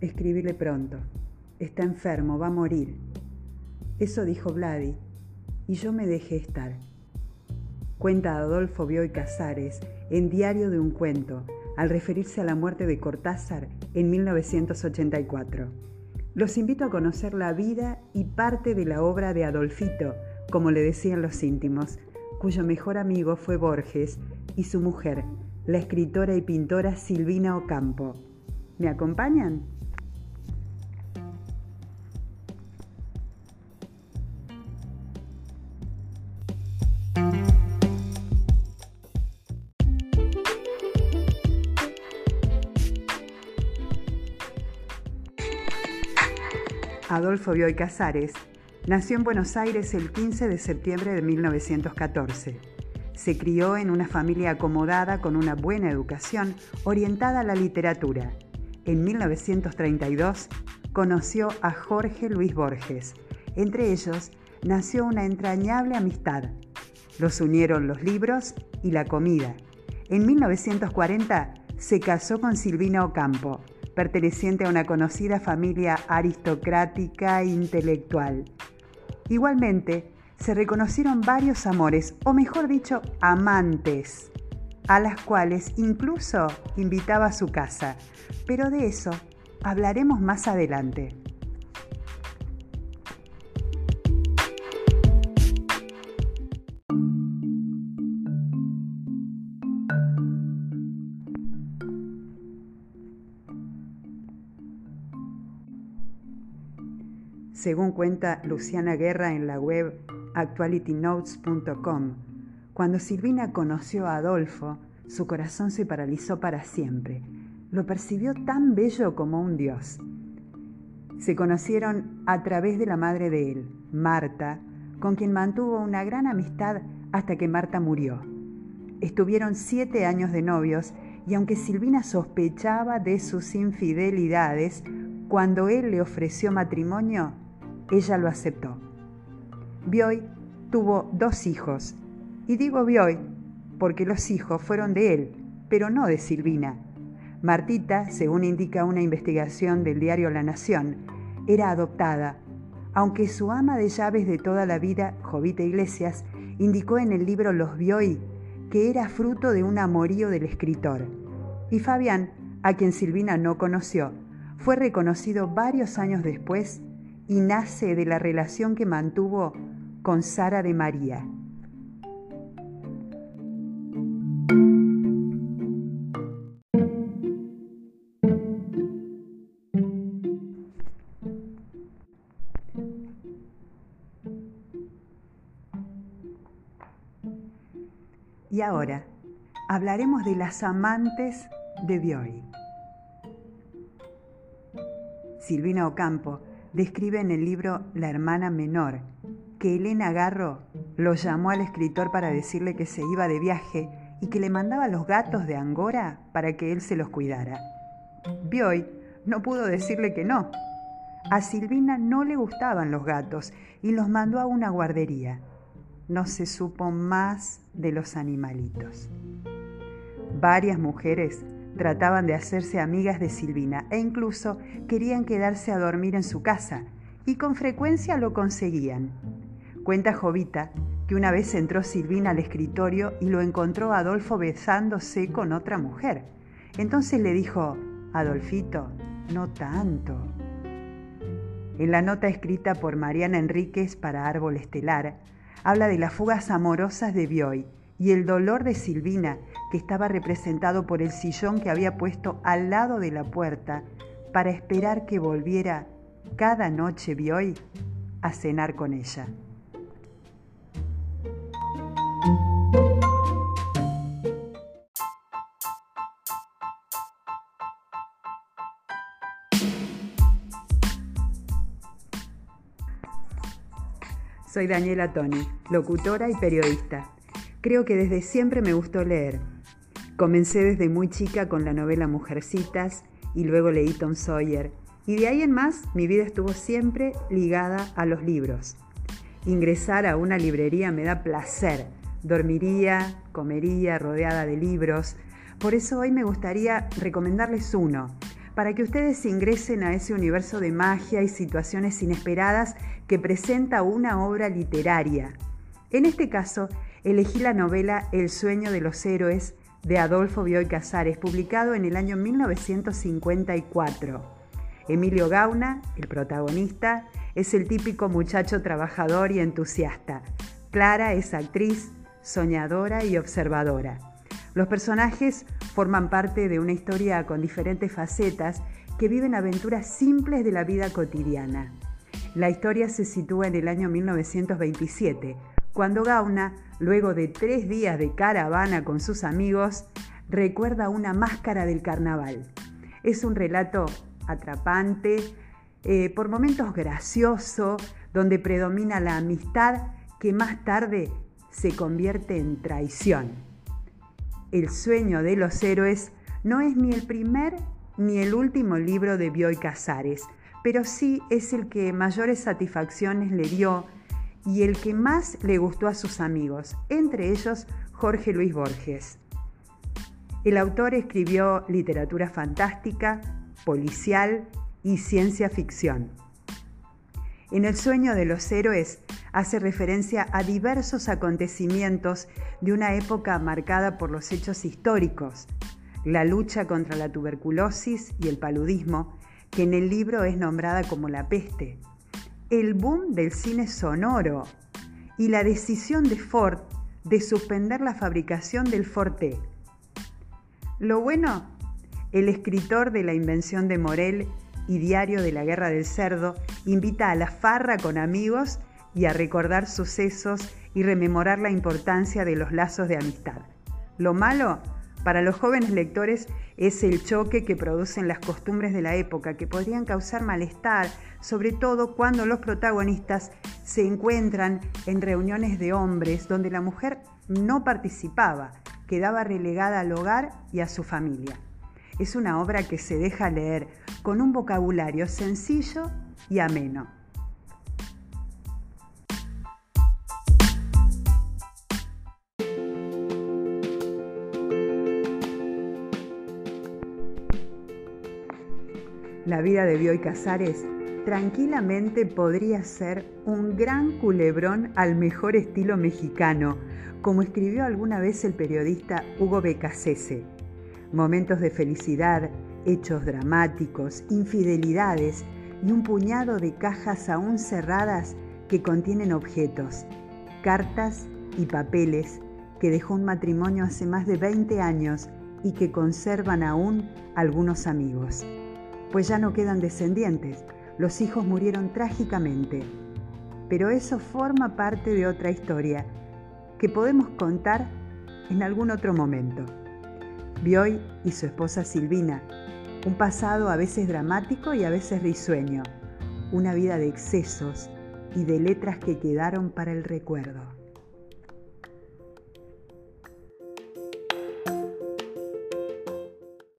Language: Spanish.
escribirle pronto. Está enfermo, va a morir. Eso dijo Vladi, y yo me dejé estar. Cuenta Adolfo Bioy Casares en Diario de un Cuento, al referirse a la muerte de Cortázar en 1984. Los invito a conocer la vida y parte de la obra de Adolfito, como le decían los íntimos, cuyo mejor amigo fue Borges y su mujer, la escritora y pintora Silvina Ocampo. ¿Me acompañan? Adolfo Bioy Casares nació en Buenos Aires el 15 de septiembre de 1914. Se crió en una familia acomodada con una buena educación orientada a la literatura. En 1932 conoció a Jorge Luis Borges. Entre ellos nació una entrañable amistad. Los unieron los libros y la comida. En 1940 se casó con Silvina Ocampo, perteneciente a una conocida familia aristocrática e intelectual. Igualmente, se reconocieron varios amores, o mejor dicho, amantes, a las cuales incluso invitaba a su casa, pero de eso hablaremos más adelante. Según cuenta Luciana Guerra en la web actualitynotes.com, cuando Silvina conoció a Adolfo, su corazón se paralizó para siempre. Lo percibió tan bello como un dios. Se conocieron a través de la madre de él, Marta, con quien mantuvo una gran amistad hasta que Marta murió. Estuvieron siete años de novios y aunque Silvina sospechaba de sus infidelidades, cuando él le ofreció matrimonio, ella lo aceptó. Bioy tuvo dos hijos, y digo Bioy porque los hijos fueron de él, pero no de Silvina. Martita, según indica una investigación del diario La Nación, era adoptada, aunque su ama de llaves de toda la vida, Jovita Iglesias, indicó en el libro Los Bioy que era fruto de un amorío del escritor. Y Fabián, a quien Silvina no conoció, fue reconocido varios años después y nace de la relación que mantuvo con Sara de María. Y ahora hablaremos de las amantes de Bioy. Silvina Ocampo describe en el libro La hermana menor que Elena Garro lo llamó al escritor para decirle que se iba de viaje y que le mandaba los gatos de Angora para que él se los cuidara. Bioy no pudo decirle que no. A Silvina no le gustaban los gatos y los mandó a una guardería. No se supo más de los animalitos. Varias mujeres trataban de hacerse amigas de Silvina e incluso querían quedarse a dormir en su casa y con frecuencia lo conseguían. Cuenta Jovita que una vez entró Silvina al escritorio y lo encontró Adolfo besándose con otra mujer. Entonces le dijo, Adolfito, no tanto. En la nota escrita por Mariana Enríquez para Árbol Estelar, habla de las fugas amorosas de Bioy y el dolor de Silvina, que estaba representado por el sillón que había puesto al lado de la puerta para esperar que volviera cada noche Bioy a cenar con ella. Soy Daniela Toni, locutora y periodista. Creo que desde siempre me gustó leer. Comencé desde muy chica con la novela Mujercitas y luego leí Tom Sawyer. Y de ahí en más mi vida estuvo siempre ligada a los libros. Ingresar a una librería me da placer. Dormiría, comería rodeada de libros. Por eso hoy me gustaría recomendarles uno, para que ustedes ingresen a ese universo de magia y situaciones inesperadas que presenta una obra literaria. En este caso, elegí la novela El sueño de los héroes de Adolfo Bioy Casares, publicado en el año 1954. Emilio Gauna, el protagonista, es el típico muchacho trabajador y entusiasta. Clara es actriz, soñadora y observadora. Los personajes forman parte de una historia con diferentes facetas que viven aventuras simples de la vida cotidiana. La historia se sitúa en el año 1927, cuando Gauna, luego de tres días de caravana con sus amigos, recuerda una máscara del carnaval. Es un relato atrapante, eh, por momentos gracioso, donde predomina la amistad que más tarde se convierte en traición. El sueño de los héroes no es ni el primer ni el último libro de Bioy Casares, pero sí es el que mayores satisfacciones le dio y el que más le gustó a sus amigos, entre ellos Jorge Luis Borges. El autor escribió literatura fantástica, policial y ciencia ficción. En El sueño de los héroes hace referencia a diversos acontecimientos de una época marcada por los hechos históricos, la lucha contra la tuberculosis y el paludismo, que en el libro es nombrada como la peste, el boom del cine sonoro y la decisión de Ford de suspender la fabricación del Forte. Lo bueno, el escritor de La invención de Morel y Diario de la Guerra del Cerdo invita a la farra con amigos y a recordar sucesos y rememorar la importancia de los lazos de amistad. Lo malo, para los jóvenes lectores es el choque que producen las costumbres de la época, que podrían causar malestar, sobre todo cuando los protagonistas se encuentran en reuniones de hombres donde la mujer no participaba, quedaba relegada al hogar y a su familia. Es una obra que se deja leer con un vocabulario sencillo y ameno. La vida de Bioy Casares tranquilamente podría ser un gran culebrón al mejor estilo mexicano, como escribió alguna vez el periodista Hugo Becasese. Momentos de felicidad, hechos dramáticos, infidelidades y un puñado de cajas aún cerradas que contienen objetos, cartas y papeles que dejó un matrimonio hace más de 20 años y que conservan aún algunos amigos pues ya no quedan descendientes. Los hijos murieron trágicamente. Pero eso forma parte de otra historia que podemos contar en algún otro momento. Bioy y su esposa Silvina, un pasado a veces dramático y a veces risueño, una vida de excesos y de letras que quedaron para el recuerdo.